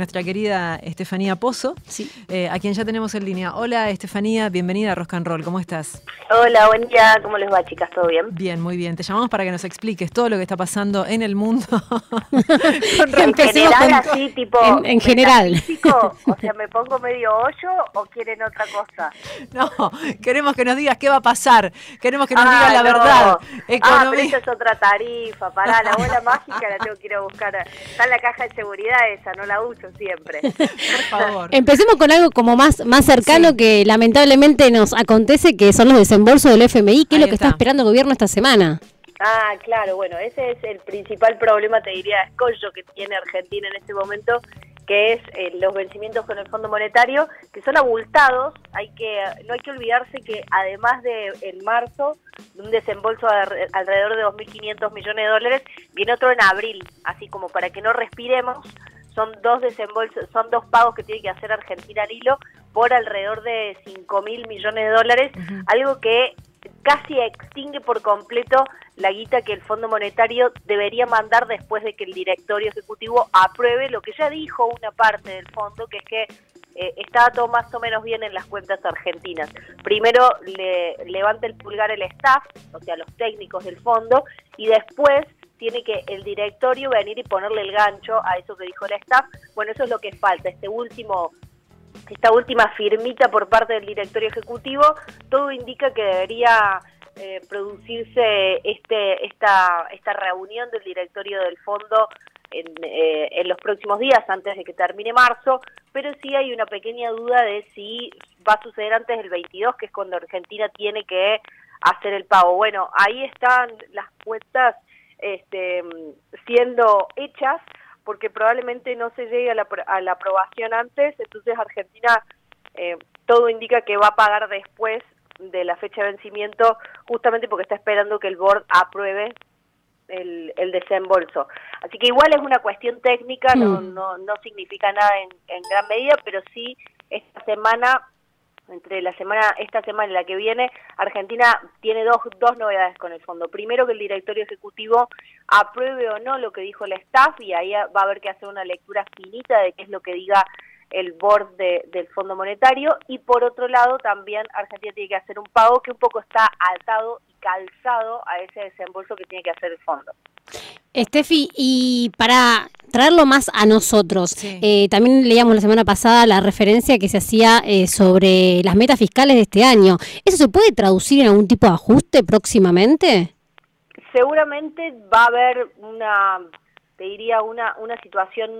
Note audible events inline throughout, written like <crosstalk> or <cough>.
nuestra querida Estefanía Pozo, Sí. eh, a quien ya tenemos en línea. Hola Estefanía, bienvenida a Rock and Roll, ¿cómo estás? Hola, buen día. ¿Cómo les va, chicas? ¿Todo bien? Bien, muy bien. Te llamamos para que nos expliques todo lo que está pasando en el mundo. <laughs> En general, con- así, tipo... en- en general. metafísico, O sea, ¿me pongo medio hoyo o quieren otra cosa? <laughs> No, queremos que nos digas qué va a pasar. Queremos que nos Ah, digas la no. verdad. Ah, pero Economía. esa es otra tarifa. Pará, la bola <laughs> mágica la tengo que ir a buscar. Está en la caja de seguridad esa, no la uso siempre. <laughs> Por favor. Empecemos con algo como más, más cercano Sí. que lamentablemente nos acontece, que son los desembolsos del FMI, que es lo que está. está. esperando el gobierno esta semana. Ah, claro, bueno, ese es el principal problema, te diría, escollo que tiene Argentina en este momento, que es eh, los vencimientos con el Fondo Monetario, que son abultados. Hay que no hay que olvidarse que además de en marzo de un desembolso de alre- alrededor de 2.500 millones de dólares, viene otro en abril, así como para que no respiremos. Son dos desembolsos, son dos pagos que tiene que hacer Argentina al hilo por alrededor de 5.000 millones de dólares, algo que casi extingue por completo la guita que el Fondo Monetario debería mandar después de que el directorio ejecutivo apruebe lo que ya dijo una parte del fondo, que es que eh, estaba todo más o menos bien en las cuentas argentinas. Primero le levanta el pulgar el staff, o sea, los técnicos del fondo, y después tiene que el directorio venir y ponerle el gancho a eso que dijo el staff. Bueno, eso es lo que falta, este último esta última firmita por parte del directorio ejecutivo, todo indica que debería eh, producirse este esta esta reunión del directorio del fondo en, eh, en los próximos días antes de que termine marzo, pero sí hay una pequeña duda de si va a suceder antes del 22, que es cuando Argentina tiene que hacer el pago. Bueno, ahí están las cuentas este, siendo hechas porque probablemente no se llegue a la, a la aprobación antes, entonces Argentina eh, todo indica que va a pagar después de la fecha de vencimiento, justamente porque está esperando que el board apruebe el, el desembolso. Así que igual es una cuestión técnica, no, Mm. no, no significa nada en, en gran medida, pero sí esta semana, entre la semana, esta semana y la que viene, Argentina tiene dos, dos novedades con el fondo. Primero que el directorio ejecutivo apruebe o no lo que dijo el staff y ahí va a haber que hacer una lectura finita de qué es lo que diga el board de- del Fondo Monetario y por otro lado también Argentina tiene que hacer un pago que un poco está atado y calzado a ese desembolso que tiene que hacer el fondo. Estefi, y para traerlo más a nosotros, Sí. eh, también leíamos la semana pasada la referencia que se hacía eh, sobre las metas fiscales de este año. ¿Eso se puede traducir en algún tipo de ajuste próximamente? seguramente va a haber una, te diría, una, una situación,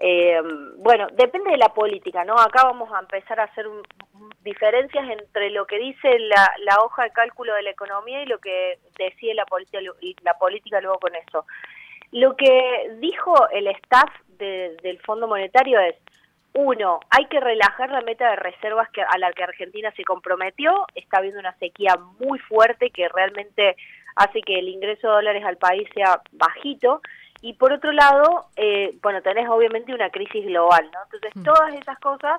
eh, bueno, depende de la política, ¿no? Acá vamos a empezar a hacer diferencias entre lo que dice la, la hoja de cálculo de la economía y lo que decide la la política luego con eso. Lo que dijo el staff de- del Fondo Monetario es, uno, hay que relajar la meta de reservas que, a la que Argentina se comprometió. Está habiendo una sequía muy fuerte que realmente hace que el ingreso de dólares al país sea bajito. Y por otro lado, eh, bueno, tenés obviamente una crisis global, ¿no? Entonces, Mm. todas esas cosas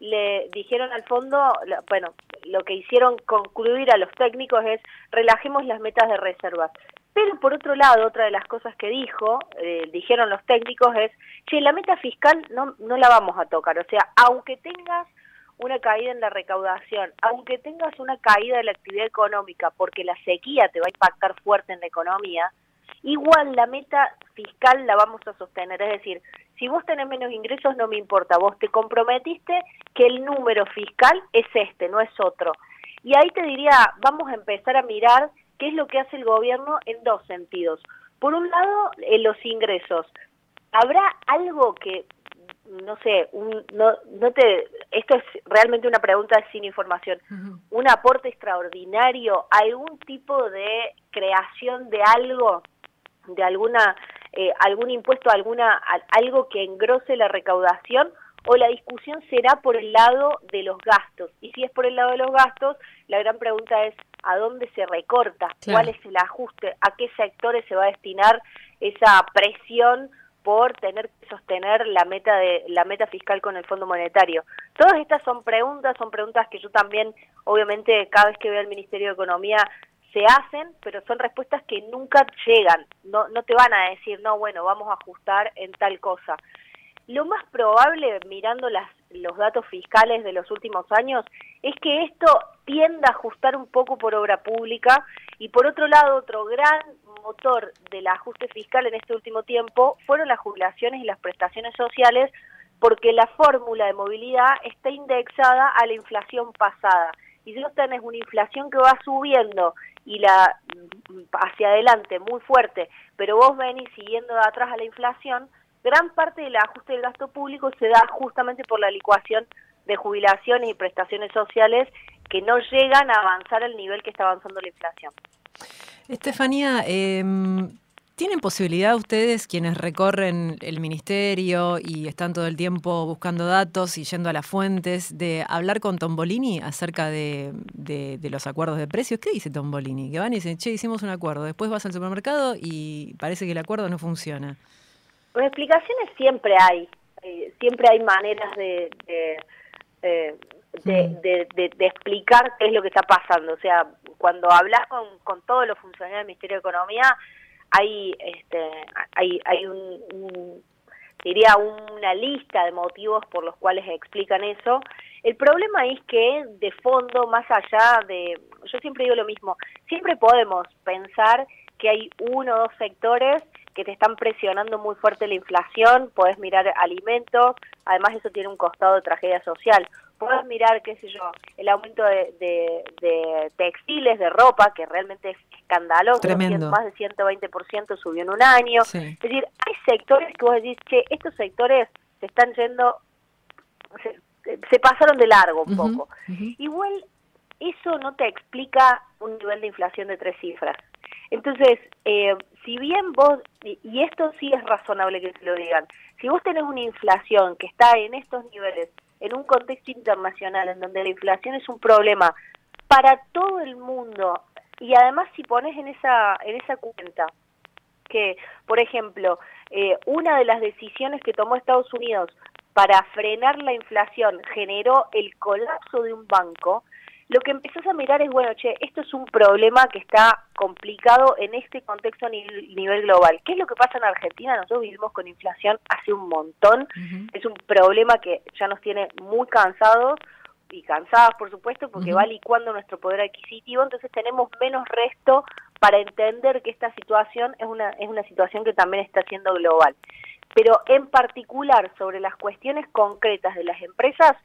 le dijeron al fondo, bueno, lo que hicieron concluir a los técnicos es relajemos las metas de reservas. Pero por otro lado, otra de las cosas que dijo, eh, dijeron los técnicos es, che, la meta fiscal no, no la vamos a tocar. O sea, aunque tengas una caída en la recaudación, aunque tengas una caída de la actividad económica, porque la sequía te va a impactar fuerte en la economía, igual la meta fiscal la vamos a sostener. Es decir, si vos tenés menos ingresos, no me importa, vos te comprometiste que el número fiscal es este, no es otro. Y ahí te diría, vamos a empezar a mirar qué es lo que hace el gobierno en dos sentidos. Por un lado, en los ingresos. ¿Habrá algo que, no sé, un, no, no te, esto es realmente una pregunta sin información, un aporte extraordinario, algún tipo de creación de algo, de alguna, eh, algún impuesto, alguna, algo que engrose la recaudación, o la discusión será por el lado de los gastos. Y si es por el lado de los gastos, la gran pregunta es a dónde se recorta, Claro. cuál es el ajuste, a qué sectores se va a destinar esa presión por tener que sostener la meta de la meta fiscal con el Fondo Monetario. Todas estas son preguntas, son preguntas que yo también, obviamente, cada vez que veo al Ministerio de Economía se hacen, pero son respuestas que nunca llegan. No, no te van a decir, no, bueno, vamos a ajustar en tal cosa. lo más probable, mirando las, los datos fiscales de los últimos años, es que esto tienda a ajustar un poco por obra pública y por otro lado, otro gran motor del ajuste fiscal en este último tiempo fueron las jubilaciones y las prestaciones sociales porque la fórmula de movilidad está indexada a la inflación pasada. Y si vos tenés una inflación que va subiendo y la hacia adelante muy fuerte, pero vos venís siguiendo de atrás a la inflación, gran parte del ajuste del gasto público se da justamente por la licuación de jubilaciones y prestaciones sociales que no llegan a avanzar al nivel que está avanzando la inflación. Estefanía, eh, ¿tienen posibilidad ustedes, quienes recorren el ministerio y están todo el tiempo buscando datos y yendo a las fuentes, de hablar con Tombolini acerca de, los acuerdos de precios? ¿Qué dice Tombolini? Que van y dicen, che, hicimos un acuerdo, después vas al supermercado y parece que el acuerdo no funciona. Pues explicaciones siempre hay, eh, siempre hay maneras de... Eh, de, de, explicar qué es lo que está pasando. O sea, cuando hablas con, con todos los funcionarios del Ministerio de Economía, hay, este, hay, hay un, diría una lista de motivos por los cuales explican eso. El problema es que de fondo, más allá de, yo siempre digo lo mismo, siempre podemos pensar que hay uno o dos sectores que te están presionando muy fuerte la inflación, podés mirar alimentos, además eso tiene un costado de tragedia social. Podés mirar, qué sé yo, el aumento de, textiles, de ropa, que realmente es escandaloso, más de 120% subió en un año. Es decir, hay sectores que vos decís, que estos sectores se están yendo, se, pasaron de largo un poco. Igual, eso no te explica un nivel de inflación de tres cifras. Entonces, eh, si bien vos, y esto sí es razonable que se lo digan, si vos tenés una inflación que está en estos niveles, en un contexto internacional en donde la inflación es un problema para todo el mundo, y además si pones en esa, en esa cuenta que, por ejemplo, eh, una de las decisiones que tomó Estados Unidos para frenar la inflación generó el colapso de un banco, lo que empezás a mirar es, bueno, che, esto es un problema que está complicado en este contexto a nivel global. ¿Qué es lo que pasa en Argentina? Nosotros vivimos con inflación hace un montón. Es un problema que ya nos tiene muy cansados y cansadas, por supuesto, porque va licuando nuestro poder adquisitivo, entonces tenemos menos resto para entender que esta situación es una, es una situación que también está siendo global. Pero en particular sobre las cuestiones concretas de las empresas,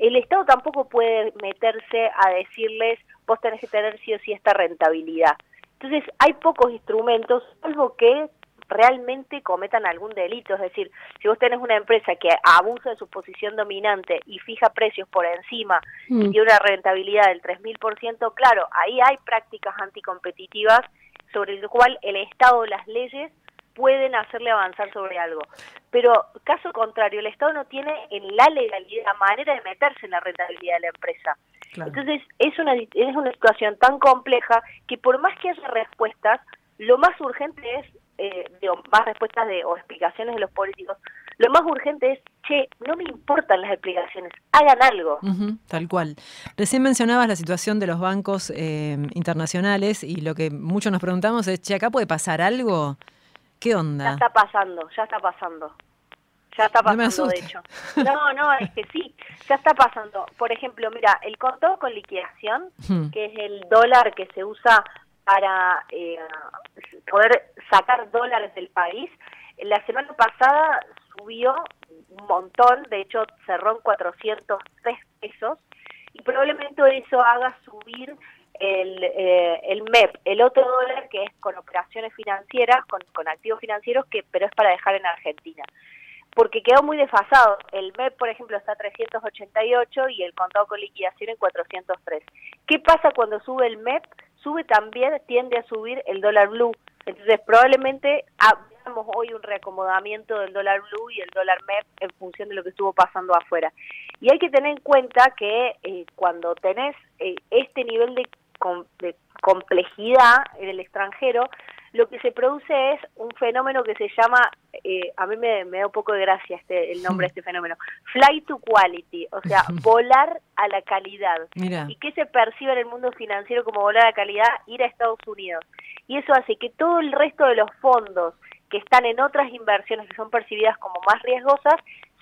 el Estado tampoco puede meterse a decirles, vos tenés que tener sí o sí esta rentabilidad. Entonces, hay pocos instrumentos, salvo que realmente cometan algún delito. Es decir, si vos tenés una empresa que abusa de su posición dominante y fija precios por encima y mm. tiene una rentabilidad del 3.000%, claro, ahí hay prácticas anticompetitivas sobre el cual el Estado o las leyes pueden hacerle avanzar sobre algo. Pero caso contrario, el Estado no tiene en la legalidad manera de meterse en la rentabilidad de la empresa. Entonces es una, es una situación tan compleja que por más que haya respuestas, lo más urgente es, eh, más respuestas de, o explicaciones de los políticos, lo más urgente es, che, no me importan las explicaciones, hagan algo. tal cual. Recién mencionabas la situación de los bancos eh, internacionales y lo que muchos nos preguntamos es, che, ¿acá puede pasar algo? ¿Qué onda? Ya está pasando, ya está pasando. Ya está pasando, de hecho. No, no, es que sí, ya está pasando. Por ejemplo, mira, el contado con liquidación, que es el dólar que se usa para eh, poder sacar dólares del país, la semana pasada subió un montón, de hecho cerró en 403 pesos, y probablemente eso haga subir el, eh, el MEP, el otro dólar que es con operaciones financieras, con, activos financieros, que pero es para dejar en Argentina. Porque quedó muy desfasado. El MEP, por ejemplo, está a 388 y el contado con liquidación en 403. ¿Qué pasa cuando sube el MEP? Sube también, tiende a subir el dólar blue. Entonces, probablemente veamos hoy un reacomodamiento del dólar blue y el dólar MEP en función de lo que estuvo pasando afuera. Y hay que tener en cuenta que eh, cuando tenés eh, este nivel de complejidad en el extranjero, lo que se produce es un fenómeno que se llama, eh, a mí me, da un poco de gracia este, el nombre de <laughs> este fenómeno, fly to quality, o sea, <laughs> volar a la calidad. ¿Y qué se percibe en el mundo financiero como volar a la calidad? Ir a Estados Unidos. Y eso hace que todo el resto de los fondos que están en otras inversiones que son percibidas como más riesgosas,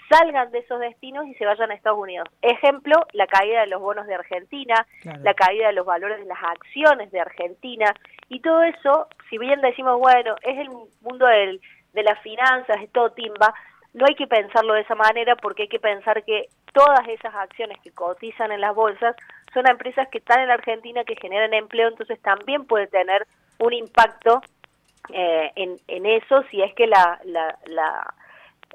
salgan de esos destinos y se vayan a Estados Unidos. Ejemplo, la caída de los bonos de Argentina, la caída de los valores de las acciones de Argentina, y todo eso, si bien decimos, bueno, es el mundo del, de las finanzas, es todo timba, no hay que pensarlo de esa manera porque hay que pensar que todas esas acciones que cotizan en las bolsas son empresas que están en la Argentina, que generan empleo, entonces también puede tener un impacto eh, en, en eso si es que la, la, la,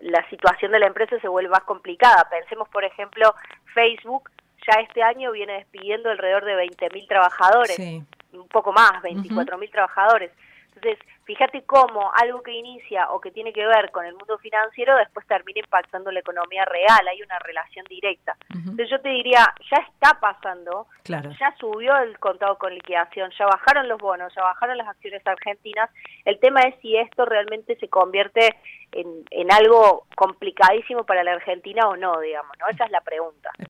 la situación de la empresa se vuelve más complicada. Pensemos, por ejemplo, Facebook ya este año viene despidiendo alrededor de 20.000 trabajadores, un poco más, 24.000 trabajadores. Entonces, fíjate cómo algo que inicia o que tiene que ver con el mundo financiero después termina impactando la economía real, hay una relación directa. Entonces yo te diría, ya está pasando, ya subió el contado con liquidación, ya bajaron los bonos, ya bajaron las acciones argentinas, el tema es si esto realmente se convierte en, en algo complicadísimo para la Argentina o no, digamos, ¿no? Esa es la pregunta.